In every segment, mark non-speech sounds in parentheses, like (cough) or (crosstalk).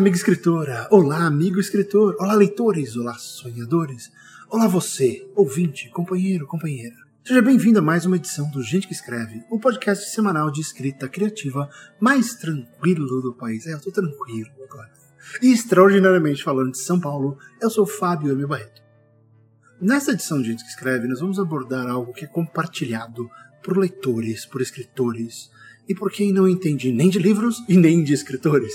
amiga escritora! Olá, amigo escritor! Olá, leitores! Olá, sonhadores! Olá, você, ouvinte, companheiro, companheira! Seja bem-vindo a mais uma edição do Gente que Escreve, o podcast semanal de escrita criativa mais tranquilo do país. É, eu tô tranquilo agora. E extraordinariamente falando de São Paulo, eu sou Fábio M. Barreto. Nessa edição de Gente que Escreve, nós vamos abordar algo que é compartilhado por leitores, por escritores e por quem não entende nem de livros e nem de escritores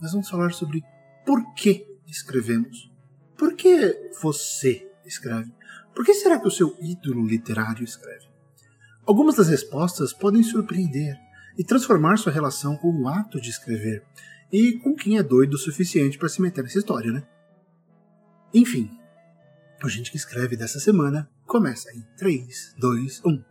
nós vamos falar sobre por que escrevemos. Por que você escreve? Por que será que o seu ídolo literário escreve? Algumas das respostas podem surpreender e transformar sua relação com o ato de escrever e com quem é doido o suficiente para se meter nessa história, né? Enfim, o Gente que Escreve dessa semana começa em 3, 2, 1.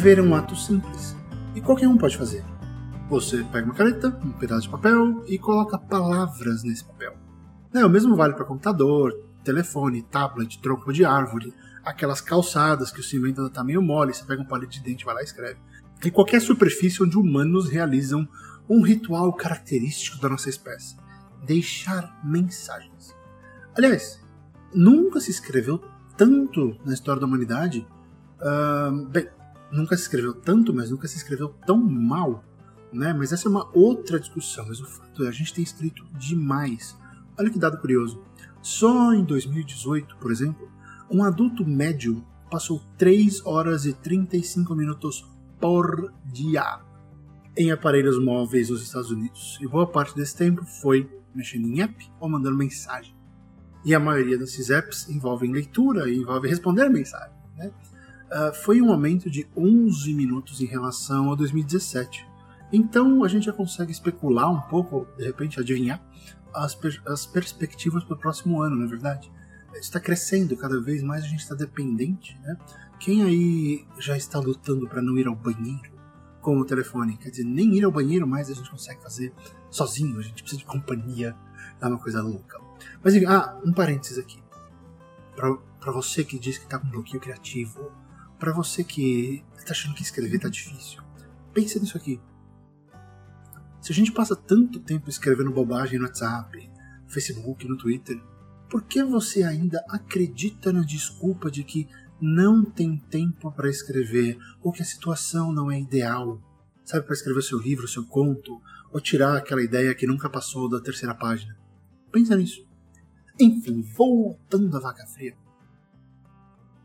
Escrever é um ato simples e qualquer um pode fazer. Você pega uma caneta, um pedaço de papel e coloca palavras nesse papel. É, o mesmo vale para computador, telefone, tablet, tronco de árvore, aquelas calçadas que o cimento ainda tá meio mole, você pega um palito de dente, vai lá e escreve. E qualquer superfície onde humanos realizam um ritual característico da nossa espécie: deixar mensagens. Aliás, nunca se escreveu tanto na história da humanidade. Uh, bem, nunca se escreveu tanto, mas nunca se escreveu tão mal, né? Mas essa é uma outra discussão. Mas o fato é, a gente tem escrito demais. Olha que dado curioso. Só em 2018, por exemplo, um adulto médio passou 3 horas e 35 minutos por dia em aparelhos móveis nos Estados Unidos. E boa parte desse tempo foi mexendo em app ou mandando mensagem. E a maioria desses apps envolvem leitura e envolve responder mensagem. Né? Uh, foi um aumento de 11 minutos em relação a 2017. Então a gente já consegue especular um pouco, de repente adivinhar, as, per as perspectivas para o próximo ano, na é verdade. Está crescendo cada vez mais, a gente está dependente. Né? Quem aí já está lutando para não ir ao banheiro com o telefone? Quer dizer, nem ir ao banheiro mais a gente consegue fazer sozinho, a gente precisa de companhia, é uma coisa louca. Mas enfim, ah, um parênteses aqui. Para você que diz que está com bloqueio criativo, para você que está achando que escrever tá difícil, pense nisso aqui. Se a gente passa tanto tempo escrevendo bobagem no WhatsApp, no Facebook, no Twitter, por que você ainda acredita na desculpa de que não tem tempo para escrever ou que a situação não é ideal? Sabe, para escrever seu livro, seu conto, ou tirar aquela ideia que nunca passou da terceira página? Pensa nisso. Enfim, voltando à vaca fria.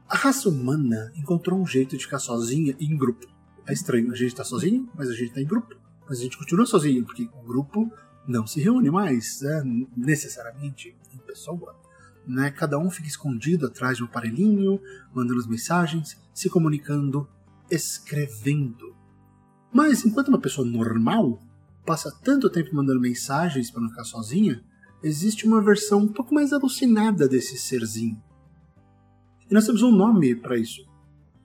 A raça humana encontrou um jeito de ficar sozinha e em grupo. É estranho, a gente está sozinho, mas a gente está em grupo. Mas a gente continua sozinho, porque o grupo não se reúne mais, né, necessariamente em pessoa. Né? Cada um fica escondido atrás de um aparelhinho, mandando as mensagens, se comunicando, escrevendo. Mas enquanto uma pessoa normal passa tanto tempo mandando mensagens para não ficar sozinha, existe uma versão um pouco mais alucinada desse serzinho e nós temos um nome para isso.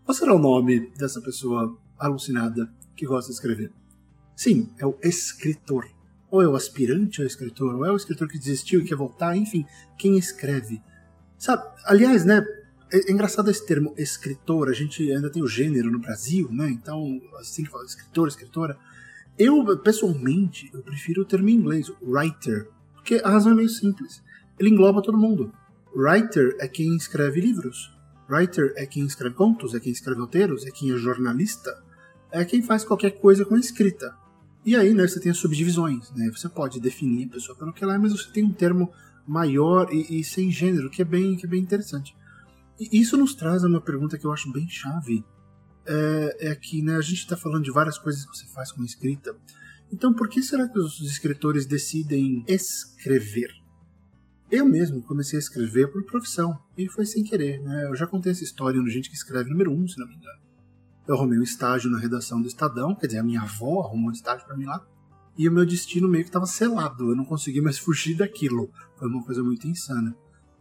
Qual será o nome dessa pessoa alucinada que gosta de escrever? Sim, é o escritor. Ou é o aspirante ao escritor, ou é o escritor que desistiu e quer voltar, enfim, quem escreve. Sabe, aliás, né, é, é engraçado esse termo escritor, a gente ainda tem o gênero no Brasil, né, então, assim que fala escritor, escritora. Eu, pessoalmente, eu prefiro o termo em inglês, writer, porque a razão é meio simples. Ele engloba todo mundo. Writer é quem escreve livros. Writer é quem escreve contos, é quem escreve roteiros, é quem é jornalista, é quem faz qualquer coisa com escrita. E aí, né, você tem as subdivisões, né? Você pode definir a pessoa pelo que ela é, mas você tem um termo maior e, e sem gênero, que é bem, que é bem interessante. E isso nos traz a uma pergunta que eu acho bem chave. É, é que né, a gente está falando de várias coisas que você faz com escrita. Então, por que será que os escritores decidem escrever? Eu mesmo comecei a escrever por profissão, e foi sem querer, né? Eu já contei essa história no Gente que Escreve número 1, um, se não me engano. Eu arrumei um estágio na redação do Estadão, quer dizer, a minha avó arrumou um estágio para mim lá, e o meu destino meio que estava selado, eu não conseguia mais (laughs) fugir daquilo. Foi uma coisa muito insana.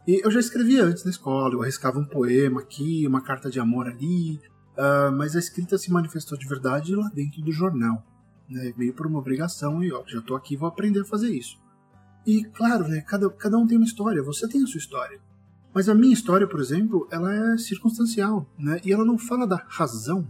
E eu já escrevia antes na escola, eu arriscava um poema aqui, uma carta de amor ali, uh, mas a escrita se manifestou de verdade lá dentro do jornal. né, meio por uma obrigação e ó, já estou aqui, vou aprender a fazer isso. E claro, né, cada, cada um tem uma história, você tem a sua história. Mas a minha história, por exemplo, ela é circunstancial, né? E ela não fala da razão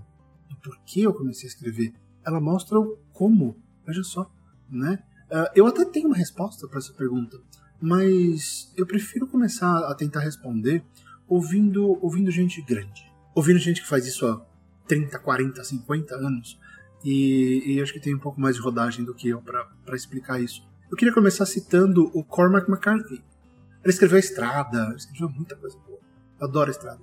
do porquê eu comecei a escrever. Ela mostra o como. Veja só, né? Uh, eu até tenho uma resposta para essa pergunta, mas eu prefiro começar a tentar responder ouvindo, ouvindo gente grande. Ouvindo gente que faz isso há 30, 40, 50 anos. E, e acho que tem um pouco mais de rodagem do que eu para explicar isso. Eu queria começar citando o Cormac McCarthy. Ele escreveu A Estrada, ele escreveu muita coisa boa. Eu adoro A Estrada.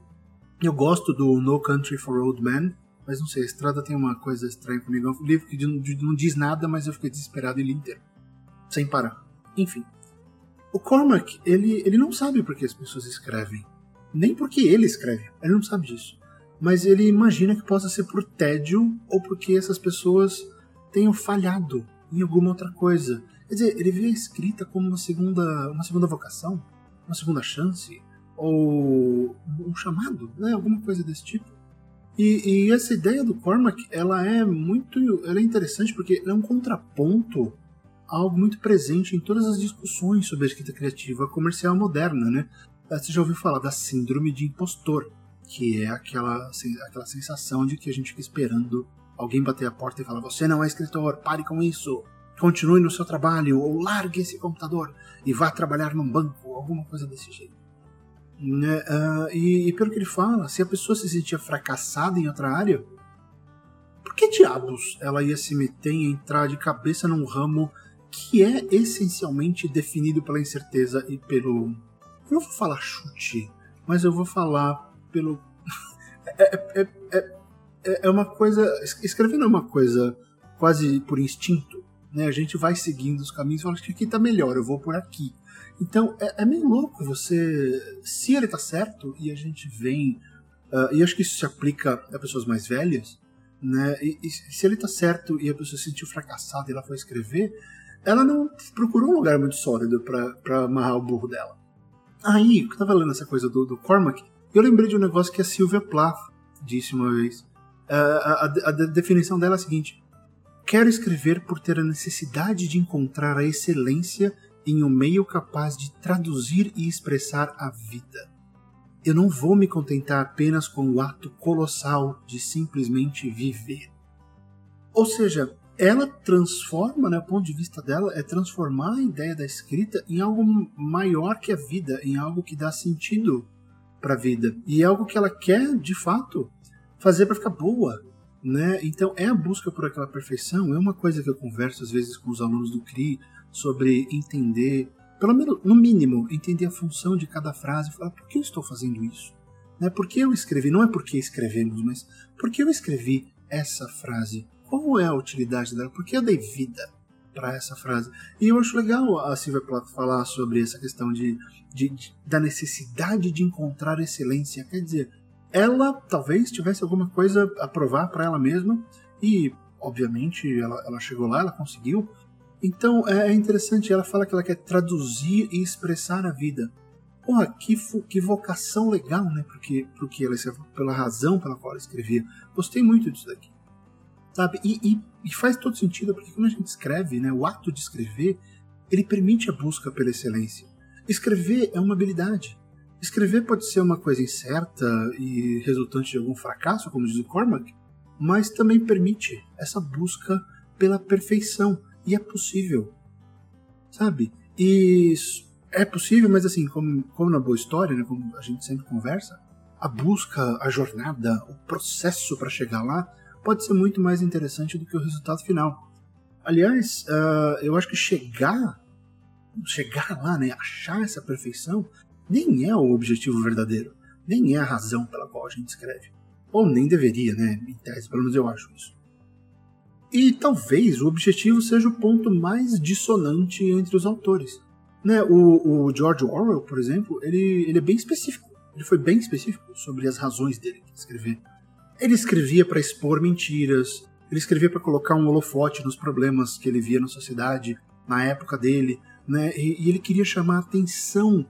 Eu gosto do No Country for Old Men, mas não sei, A Estrada tem uma coisa estranha comigo. É um livro que não diz nada, mas eu fiquei desesperado ele inteiro. Sem parar. Enfim. O Cormac, ele, ele não sabe por que as pessoas escrevem. Nem porque ele escreve. Ele não sabe disso mas ele imagina que possa ser por tédio ou porque essas pessoas tenham falhado em alguma outra coisa. Quer dizer, ele vê a escrita como uma segunda, uma segunda vocação, uma segunda chance, ou um chamado, né? alguma coisa desse tipo. E, e, essa ideia do Cormac, ela é muito, ela é interessante porque é um contraponto a algo muito presente em todas as discussões sobre a escrita criativa comercial moderna, né? Você já ouviu falar da síndrome de impostor, que é aquela, aquela sensação de que a gente fica esperando alguém bater a porta e falar: Você não é escritor, pare com isso, continue no seu trabalho, ou largue esse computador e vá trabalhar num banco, alguma coisa desse jeito. Né? Uh, e, e, pelo que ele fala, se a pessoa se sentia fracassada em outra área, por que diabos ela ia se meter e entrar de cabeça num ramo que é essencialmente definido pela incerteza e pelo. Eu não vou falar chute, mas eu vou falar pelo. (laughs) É, é, é, é, uma coisa. Escrevendo é uma coisa quase por instinto. Né? A gente vai seguindo os caminhos e fala que aqui tá melhor, eu vou por aqui. Então é, é meio louco você. Se ele tá certo e a gente vem. Uh, e acho que isso se aplica a pessoas mais velhas. Né? E, e, se ele tá certo e a pessoa se sentiu fracassada e ela foi escrever, ela não procurou um lugar muito sólido para amarrar o burro dela. Aí, eu tava lendo essa coisa do, do Cormac, eu lembrei de um negócio que a Sylvia Plath disse uma vez. A, a, a, definição dela é a seguinte: Quero escrever por ter a necessidade de encontrar a excelência em um meio capaz de traduzir e expressar a vida. Eu não vou me contentar apenas com o ato colossal de simplesmente viver. Ou seja, ela transforma, né, o ponto de vista dela, é transformar a ideia da escrita em algo maior que a vida, em algo que dá sentido para a vida. E é algo que ela quer, de fato, fazer para ficar boa. Né? Então é a busca por aquela perfeição, é uma coisa que eu converso às vezes com os alunos do CRI sobre entender, pelo menos no mínimo, entender a função de cada frase falar por que eu estou fazendo isso? Né? Por que eu escrevi? Não é porque escrevemos, mas por que eu escrevi essa frase? Qual é a utilidade dela? Por que eu dei vida para essa frase? E eu acho legal a Silvia Plath falar sobre essa questão de de, de, da necessidade de encontrar excelência. Quer dizer, ela talvez tivesse alguma coisa a provar para ela mesma e, obviamente, ela, ela chegou lá, ela conseguiu. Então é, é interessante, ela fala que ela quer traduzir e expressar a vida. Porra, que, que vocação legal, né? Porque, porque ela, pela razão pela qual ela escrevia. Gostei muito disso daqui. Sabe? E, e, e faz todo sentido, porque quando a gente escreve, né, o ato de escrever, ele permite a busca pela excelência. Escrever é uma habilidade. Escrever pode ser uma coisa incerta e resultante de algum fracasso, como diz o Cormac, mas também permite essa busca pela perfeição. E é possível. Sabe? E é possível, mas assim, como, como na boa história, né, como a gente sempre conversa, a busca, a jornada, o processo para chegar lá pode ser muito mais interessante do que o resultado final. Aliás, uh, eu acho que chegar chegar lá, né, achar essa perfeição, nem é o objetivo verdadeiro, nem é a razão pela qual a gente escreve. Ou nem deveria, né, em tese, pelo menos eu acho isso. E talvez o objetivo seja o ponto mais dissonante entre os autores. Né, o, o George Orwell, por exemplo, ele, ele é bem específico. Ele foi bem específico sobre as razões dele de escrever. Ele escrevia para expor mentiras, ele escrevia para colocar um holofote nos problemas que ele via na sociedade na época dele, né? E, e ele queria chamar atenção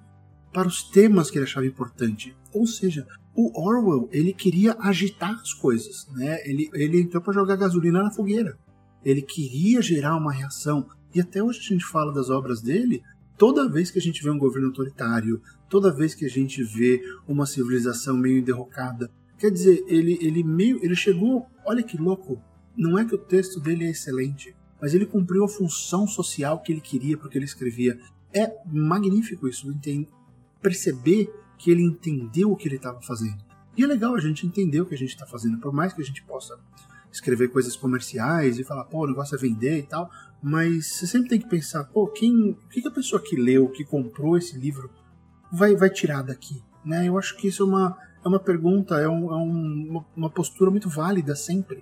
para os temas que ele achava importante. Ou seja, o Orwell ele queria agitar as coisas, né? Ele, ele entrou para jogar gasolina na fogueira. ele queria gerar uma reação. E até hoje a gente fala das obras dele, toda vez que a gente vê um governo autoritário, toda vez que a gente vê uma civilização meio derrocada, quer dizer, ele, ele meio, ele chegou, olha que louco, não é que o texto dele é excelente, mas ele cumpriu a função social que ele queria porque ele escrevia. É magnífico isso, perceber que ele entendeu o que ele estava fazendo. E é legal a gente entender o que a gente está fazendo, por mais que a gente possa escrever coisas comerciais e falar, pô, o negócio é vender e tal, mas você sempre tem que pensar, pô, quem, o que, a pessoa que leu, que comprou esse livro, vai, vai tirar daqui? Né? Eu acho que isso é uma, é uma pergunta, é, um, é um, uma postura muito válida sempre.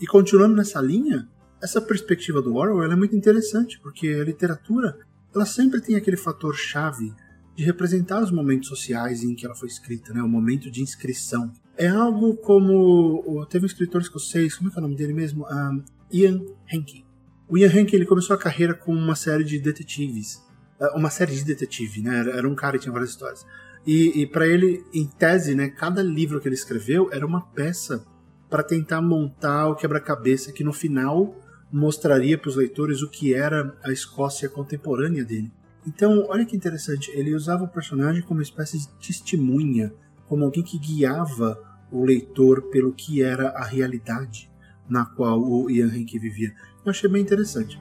E continuando nessa linha, essa perspectiva do Orwell é muito interessante, porque a literatura ela sempre tem aquele fator chave de representar os momentos sociais em que ela foi escrita, né? o momento de inscrição. É algo como. Teve um escritor escocês, como é que é o nome dele mesmo? Um, ah, Ian Henke. O Ian Henke ele começou a carreira com uma série de detetives. Ah, uma série de detetive, né? Era um cara que tinha várias histórias. E, e para ele, em tese, né, cada livro que ele escreveu era uma peça para tentar montar o quebra-cabeça que no final mostraria para os leitores o que era a Escócia contemporânea dele. Então, olha que interessante, ele usava o personagem como uma espécie de testemunha, como alguém que guiava o leitor pelo que era a realidade na qual o Ian Henke vivia. Eu achei bem interessante.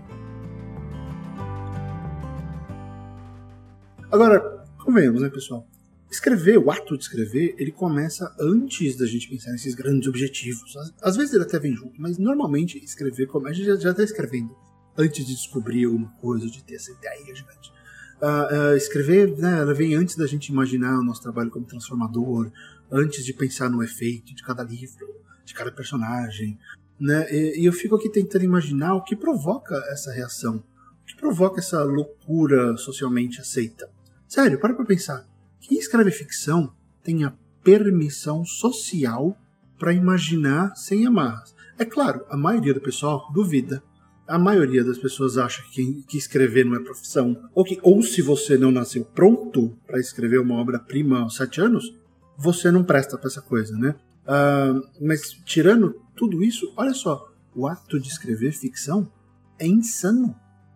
Agora, convenhamos, né, pessoal? Escrever, o ato de escrever, ele começa antes da gente pensar nesses grandes objetivos. Às, vezes ele até vem junto, mas normalmente escrever, a gente já está escrevendo antes de descobrir alguma coisa, de ter essa ideia gigante. Uh, uh, escrever, né, ela vem antes da gente imaginar o nosso trabalho como transformador, antes de pensar no efeito de cada livro, de cada personagem, né? E, e eu fico aqui tentando imaginar o que provoca essa reação, o que provoca essa loucura socialmente aceita. Sério, para pra pensar. Quem escreve ficção tem a permissão social para imaginar sem amarras. É claro, a maioria do pessoal duvida. A maioria das pessoas acha que, que escrever não é profissão. Ou que, ou se você não nasceu pronto para escrever uma obra-prima aos sete anos, você não presta para essa coisa, né? Uh, mas tirando tudo isso, olha só, o ato de escrever ficção é insano.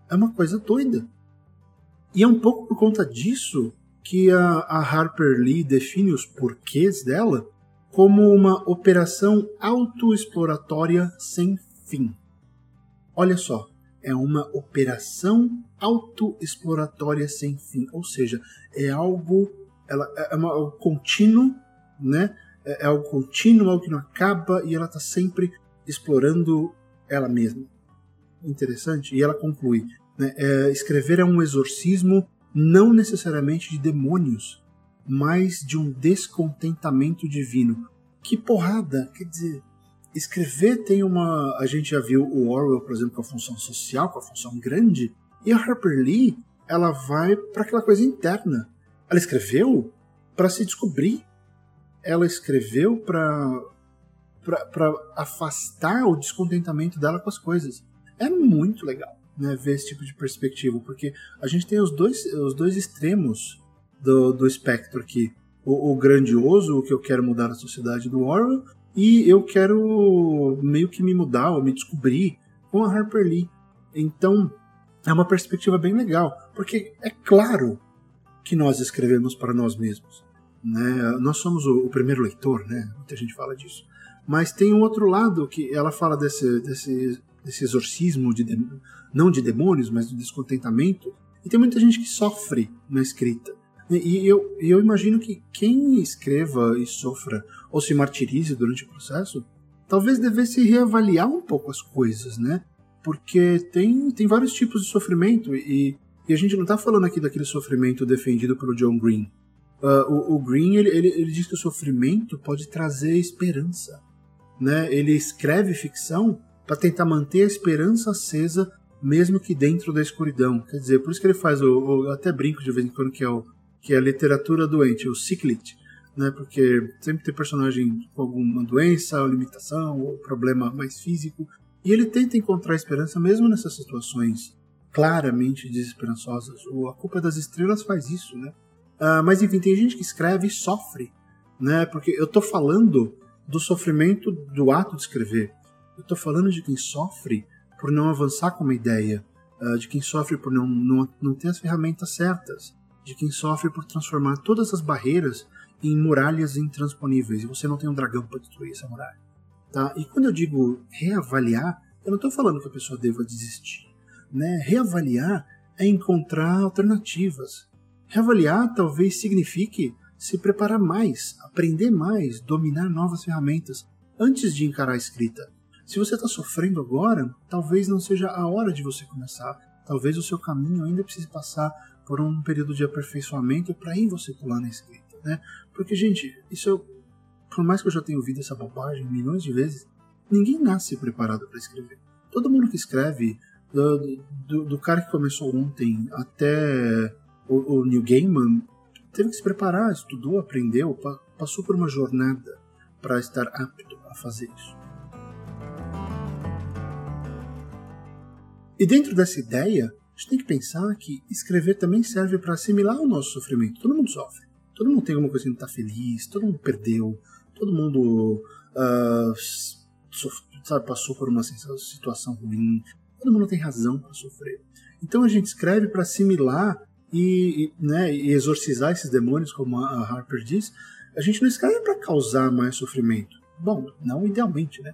É uma coisa doida. E é um pouco por conta disso que a, a Harper Lee define os porquês dela como uma operação autoexploratória sem fim. Olha só, é uma operação autoexploratória sem fim, ou seja, é algo, ela é uma, é contínuo, né? É, é algo contínuo, algo que não acaba e ela está sempre explorando ela mesma. Interessante. E ela conclui: né, é, escrever é um exorcismo não necessariamente de demônios, mas de um descontentamento divino. Que porrada! Quer dizer, escrever tem uma. A gente já viu o Orwell, por exemplo, com a função social, com a função grande, e a Harper Lee, ela vai para aquela coisa interna. Ela escreveu para se descobrir. Ela escreveu para para afastar o descontentamento dela com as coisas. É muito legal né, ver esse tipo de perspectiva, porque a gente tem os dois, os dois extremos do, do espectro aqui. O, o grandioso, o que eu quero mudar a sociedade do Orwell, e eu quero meio que me mudar ou me descobrir com a Harper Lee. Então, é uma perspectiva bem legal, porque é claro que nós escrevemos para nós mesmos. Né? Nós somos o, o, primeiro leitor, né? muita gente fala disso. Mas tem um outro lado que ela fala desse, desse, desse exorcismo de, não de demônios, mas do descontentamento. E tem muita gente que sofre na escrita. E eu, eu imagino que quem escreva e sofra ou se martirize durante o processo, talvez devesse reavaliar um pouco as coisas, né? Porque tem, tem vários tipos de sofrimento e, e a gente não está falando aqui daquele sofrimento defendido pelo John Green. Uh, o, o, Green ele, ele, ele diz que o sofrimento pode trazer esperança. Né? Ele escreve ficção para tentar manter a esperança acesa mesmo que dentro da escuridão. Quer dizer, por isso que ele faz, o, o eu até brinco de vez em quando que é, o, que é a literatura doente, o ciclit, né? Porque sempre tem personagem com alguma doença, ou limitação, ou problema mais físico, e ele tenta encontrar esperança mesmo nessas situações claramente desesperançosas. O A Culpa das Estrelas faz isso, né? Uh, mas enfim, tem gente que escreve e sofre, né? Porque eu tô falando do sofrimento do ato de escrever. Eu tô falando de quem sofre por não avançar com uma ideia, uh, de quem sofre por não, não, não ter as ferramentas certas, de quem sofre por transformar todas as barreiras em muralhas intransponíveis e você não tem um dragão para destruir essa muralha. Tá? E quando eu digo reavaliar, eu não estou falando que a pessoa deva desistir. Né? Reavaliar é encontrar alternativas. Reavaliar talvez signifique se preparar mais, aprender mais, dominar novas ferramentas antes de encarar a escrita. Se você está sofrendo agora, talvez não seja a hora de você começar. Talvez o seu caminho ainda precise passar por um período de aperfeiçoamento para aí você pular na escrita, né? Porque, gente, isso por mais que eu já tenha ouvido essa bobagem milhões de vezes, ninguém nasce preparado para escrever. Todo mundo que escreve, do, do, do, cara que começou ontem até o, o New Gaiman, teve que se preparar, estudou, aprendeu, passou por uma jornada para estar apto a fazer isso. E dentro dessa ideia, a gente tem que pensar que escrever também serve para assimilar o nosso sofrimento. Todo mundo sofre. Todo mundo tem alguma coisa que não está feliz, todo mundo perdeu, todo mundo uh, sabe, passou por uma situação ruim, todo mundo tem razão para sofrer. Então a gente escreve para assimilar e, e, né, e exorcizar esses demônios, como a Harper diz. A gente não escreve para causar mais sofrimento. Bom, não idealmente, né?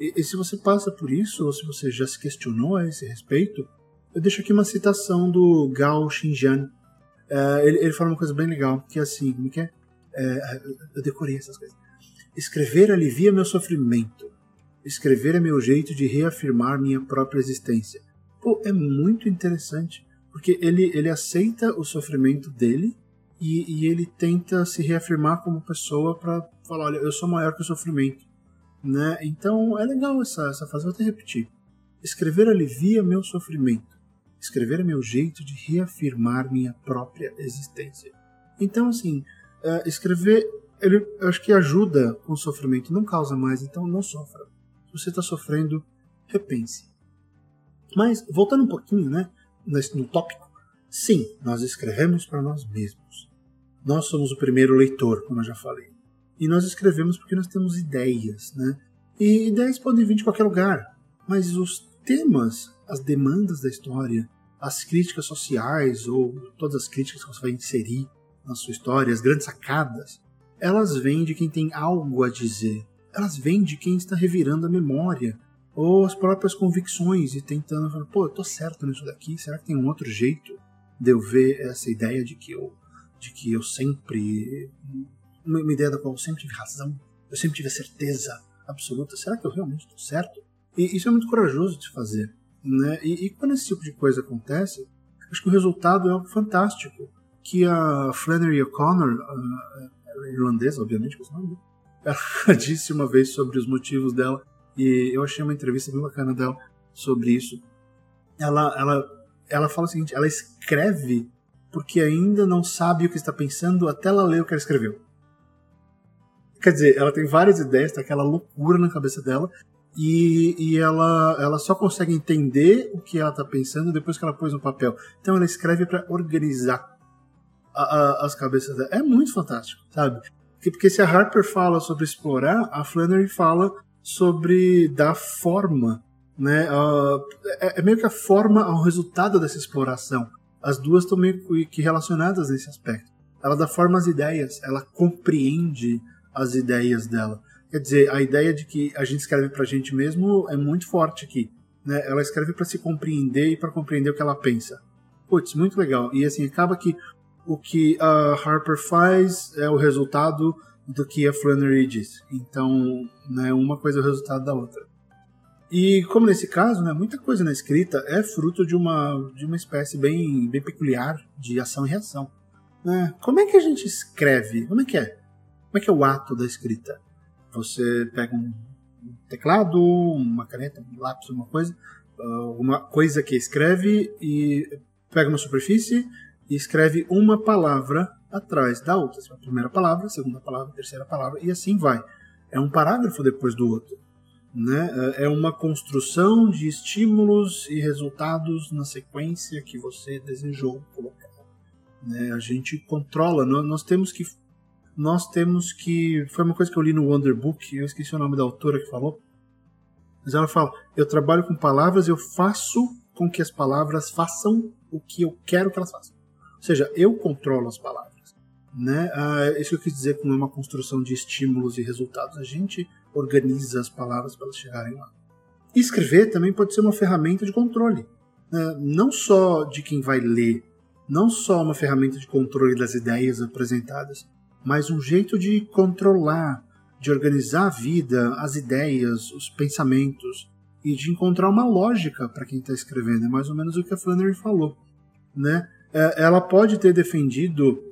E, e, se você passa por isso, ou se você já se questionou a esse respeito, eu deixo aqui uma citação do Gao Xinjian. Uh, ele, ele fala uma coisa bem legal, que é assim, como que é? Uh, eu decorei essas coisas. Escrever alivia meu sofrimento. Escrever é meu jeito de reafirmar minha própria existência. Pô, é muito interessante, porque ele, ele aceita o sofrimento dele e, e ele tenta se reafirmar como pessoa para falar: olha, eu sou maior que o sofrimento. Né? Então é legal essa, essa frase, vou até repetir. Escrever alivia meu sofrimento. Escrever é meu jeito de reafirmar minha própria existência. Então, assim, uh, escrever, ele, eu acho que ajuda com o sofrimento, não causa mais, então não sofra. Se você está sofrendo, repense. Mas, voltando um pouquinho, né, no tópico, sim, nós escrevemos para nós mesmos. Nós somos o primeiro leitor, como eu já falei. E nós escrevemos porque nós temos ideias, né? E ideias podem vir de qualquer lugar, mas os temas, as demandas da história, as críticas sociais ou todas as críticas que você vai inserir na sua história, as grandes sacadas, elas vêm de quem tem algo a dizer. Elas vêm de quem está revirando a memória ou as próprias convicções e tentando falar, pô, eu tô certo nisso daqui, será que tem um outro jeito de eu ver essa ideia de que eu de que eu sempre uma, ideia da qual eu sempre tive razão, eu sempre tive a certeza absoluta, será que eu realmente estou certo? E isso é muito corajoso de fazer. Né? E, e, quando esse tipo de coisa acontece, acho que o resultado é algo fantástico. Que a Flannery O'Connor, a, irlandesa, obviamente, ela (laughs) disse uma vez sobre os motivos dela, e eu achei uma entrevista bem bacana dela sobre isso. Ela, ela, ela fala o seguinte: ela escreve porque ainda não sabe o que está pensando até ela ler o que ela escreveu. Quer dizer, ela tem várias ideias, tá aquela loucura na cabeça dela, e, e ela, ela só consegue entender o que ela está pensando depois que ela pôs no papel. Então ela escreve para organizar a, a, as cabeças dela. É muito fantástico, sabe? Porque se a Harper fala sobre explorar, a Flannery fala sobre dar forma, né? Uh, é, é, meio que a forma ao resultado dessa exploração. As duas estão meio que relacionadas nesse aspecto. Ela dá forma às ideias, ela compreende as ideias dela. Quer dizer, a ideia de que a gente escreve para a gente mesmo é muito forte aqui. Né? Ela escreve para se compreender e para compreender o que ela pensa. Putz, muito legal. E assim, acaba que o que a Harper faz é o resultado do que a Flannery diz. Então, né, uma coisa é o resultado da outra. E como nesse caso, né, muita coisa na escrita é fruto de uma, de uma espécie bem, bem peculiar de ação e reação. Né? Como é que a gente escreve? Como é que é? Como é que é o ato da escrita? Você pega um teclado, uma caneta, um lápis, uma coisa, uma coisa que escreve e pega uma superfície e escreve uma palavra atrás da outra. A primeira palavra, a segunda palavra, a terceira palavra e assim vai. É um parágrafo depois do outro. Né? É uma construção de estímulos e resultados na sequência que você desejou colocar. Né? A gente controla, nós temos que nós temos que. Foi uma coisa que eu li no Wonder Book, eu esqueci o nome da autora que falou. Mas ela fala: eu trabalho com palavras, eu faço com que as palavras façam o que eu quero que elas façam. Ou seja, eu controlo as palavras. Né? Ah, isso que eu quis dizer com uma construção de estímulos e resultados. A gente organiza as palavras para elas chegarem lá. Escrever também pode ser uma ferramenta de controle. Né? Não só de quem vai ler, não só uma ferramenta de controle das ideias apresentadas, mas um jeito de controlar, de organizar a vida, as ideias, os pensamentos e de encontrar uma lógica para quem está escrevendo. É mais ou menos o que a Flannery falou. Né? É, ela pode ter defendido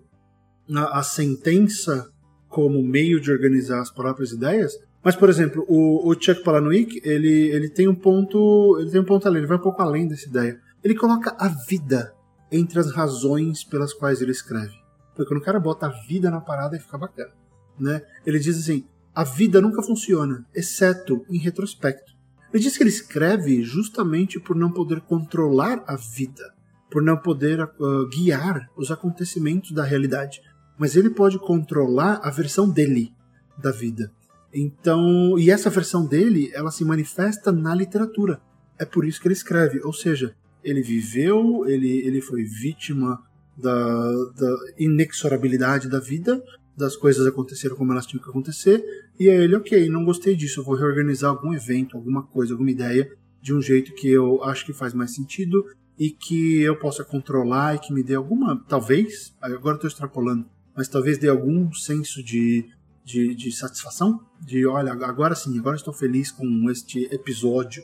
a, sentença como meio de organizar as próprias ideias, mas, por exemplo, o, o Chuck Palahniuk, ele, ele tem um ponto, ele tem um ponto além, ele vai um pouco além dessa ideia. Ele coloca a vida entre as razões pelas quais ele escreve. Porque quando o cara bota a vida na parada, fica bacana, né? Ele diz assim: a vida nunca funciona, exceto em retrospecto. Ele diz que ele escreve justamente por não poder controlar a vida, por não poder uh, guiar os acontecimentos da realidade, mas ele pode controlar a versão dele da vida. Então, e essa versão dele, ela se manifesta na literatura. É por isso que ele escreve, ou seja, ele viveu, ele, ele foi vítima da, da inexorabilidade da vida, das coisas aconteceram como elas tinham que acontecer, e aí ele, ok, não gostei disso, vou reorganizar algum evento, alguma coisa, alguma ideia, de um jeito que eu acho que faz mais sentido e que eu possa controlar e que me dê alguma, talvez, agora estou extrapolando, mas talvez dê algum senso de, de, de satisfação, de olha, agora sim, agora estou feliz com este episódio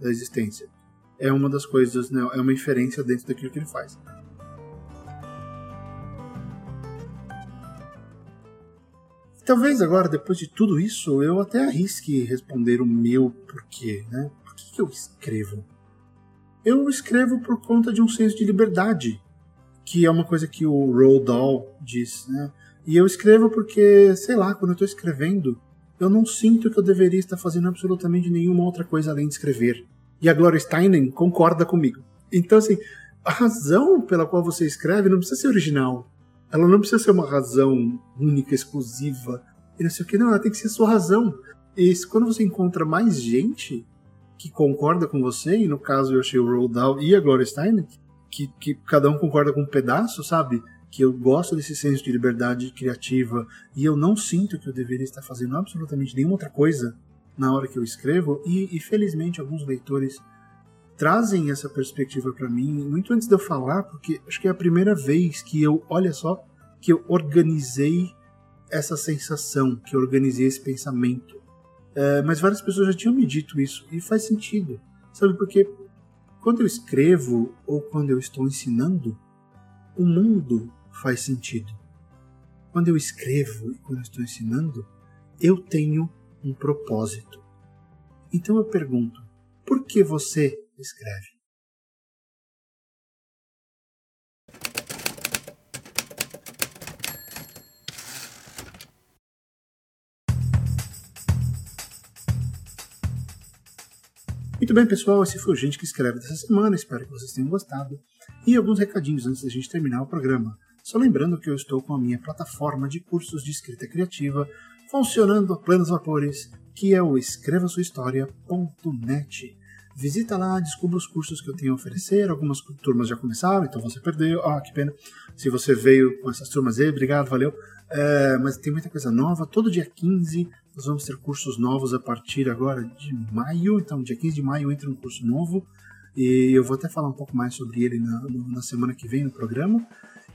da existência. É uma das coisas, né, é uma inferência dentro daquilo que ele faz. Talvez agora, depois de tudo isso, eu até arrisque responder o meu porquê, né? Por que, eu escrevo? Eu escrevo por conta de um senso de liberdade, que é uma coisa que o Roald Dahl diz, né? E eu escrevo porque, sei lá, quando eu estou escrevendo, eu não sinto que eu deveria estar fazendo absolutamente nenhuma outra coisa além de escrever. E a Gloria Steinem concorda comigo. Então, assim, a razão pela qual você escreve não precisa ser original. Ela não precisa ser uma razão única, exclusiva, e não sei o que, não, ela tem que ser sua razão. E quando você encontra mais gente que concorda com você, e no caso eu achei o Roald Dahl e a Gloria Steinem, que, que cada um concorda com um pedaço, sabe? Que eu gosto desse senso de liberdade criativa e eu não sinto que eu deveria estar fazendo absolutamente nenhuma outra coisa na hora que eu escrevo, e, e felizmente alguns leitores trazem essa perspectiva para mim muito antes de eu falar, porque acho que é a primeira vez que eu, olha só, que eu organizei essa sensação, que eu organizei esse pensamento. É, mas várias pessoas já tinham me dito isso e faz sentido, sabe? Porque quando eu escrevo ou quando eu estou ensinando, o mundo faz sentido. Quando eu escrevo e quando eu estou ensinando, eu tenho um propósito. Então eu pergunto: por que você escreve. Muito bem, pessoal, esse foi o Gente que Escreve dessa semana, espero que vocês tenham gostado. E alguns recadinhos antes da gente terminar o programa. Só lembrando que eu estou com a minha plataforma de cursos de escrita criativa funcionando a plenos vapores, que é o escrevasuahistoria.net. Visita lá, descubra os cursos que eu tenho a oferecer. Algumas turmas já começaram, então você perdeu. Ah, que pena. Se você veio com essas turmas aí, obrigado, valeu. É, mas tem muita coisa nova. Todo dia 15 nós vamos ter cursos novos a partir agora de maio. Então, dia 15 de maio entra um curso novo. E eu vou até falar um pouco mais sobre ele na, na semana que vem no programa.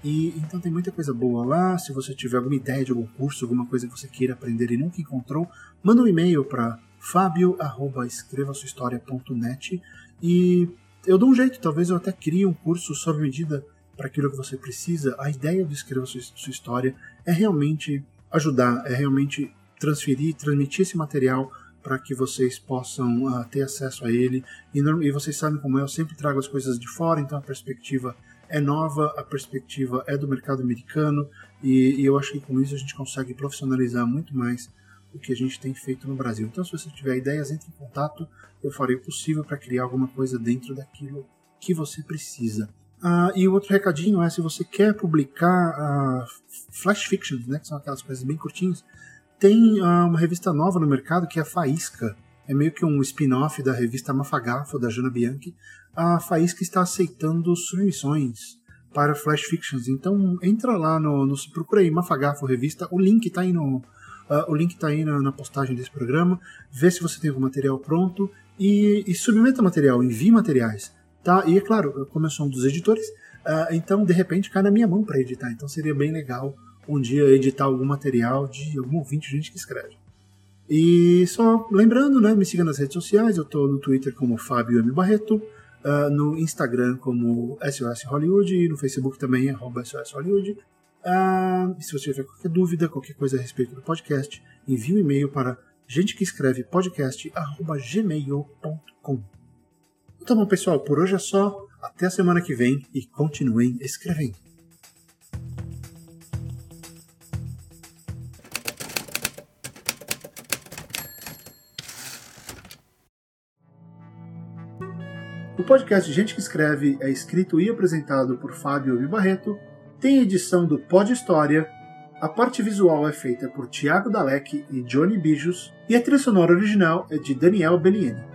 E então tem muita coisa boa lá. Se você tiver alguma ideia de algum curso, alguma coisa que você queira aprender e nunca encontrou, manda um e-mail para fabio@escrevasuhistoria.net e eu dou um jeito, talvez eu até crie um curso sob medida para aquilo que você precisa. A ideia do Escreva Sua, História é realmente ajudar, é realmente transferir, transmitir esse material para que vocês possam uh, ter acesso a ele. E, e, vocês sabem como é, eu sempre trago as coisas de fora, então a perspectiva é nova, a perspectiva é do mercado americano, e, e eu acho que com isso a gente consegue profissionalizar muito mais o que a gente tem feito no Brasil. Então, se você tiver ideias, entre em contato, eu farei o possível para criar alguma coisa dentro daquilo que você precisa. Ah, e o outro recadinho é, se você quer publicar ah, flash fictions, né, que são aquelas coisas bem curtinhas, tem ah, uma revista nova no mercado que é a Faísca. é meio que um spin-off da revista Mafagafo, da Jana Bianchi. A Faísca está aceitando submissões para Flash Fictions. Então entra lá no, no procura aí Mafagafo Revista, o link está aí no uh, o link tá aí na, na, postagem desse programa. Vê se você tem algum material pronto e, e submeta material, envie materiais, tá? E é claro, como eu sou um dos editores, uh, então de repente cai na minha mão para editar. Então seria bem legal um dia editar algum material de algum ouvinte, gente que escreve. E só lembrando, né, me siga nas redes sociais, eu estou no Twitter como Fábio M. Barreto, uh, no Instagram como SOS Hollywood e no Facebook também é SOS Hollywood. Uh, se você tiver qualquer dúvida, qualquer coisa a respeito do podcast, envie um e-mail para gente que escreve podcast@gmail.com. Então bom, pessoal, por hoje é só. Até a semana que vem e continuem escrevendo. O podcast Gente que Escreve é escrito e apresentado por Fábio. Barreto, tem edição do Pod História, a parte visual é feita por Tiago Dalek e Johnny Bijos, e a trilha sonora original é de Daniel Bellieni.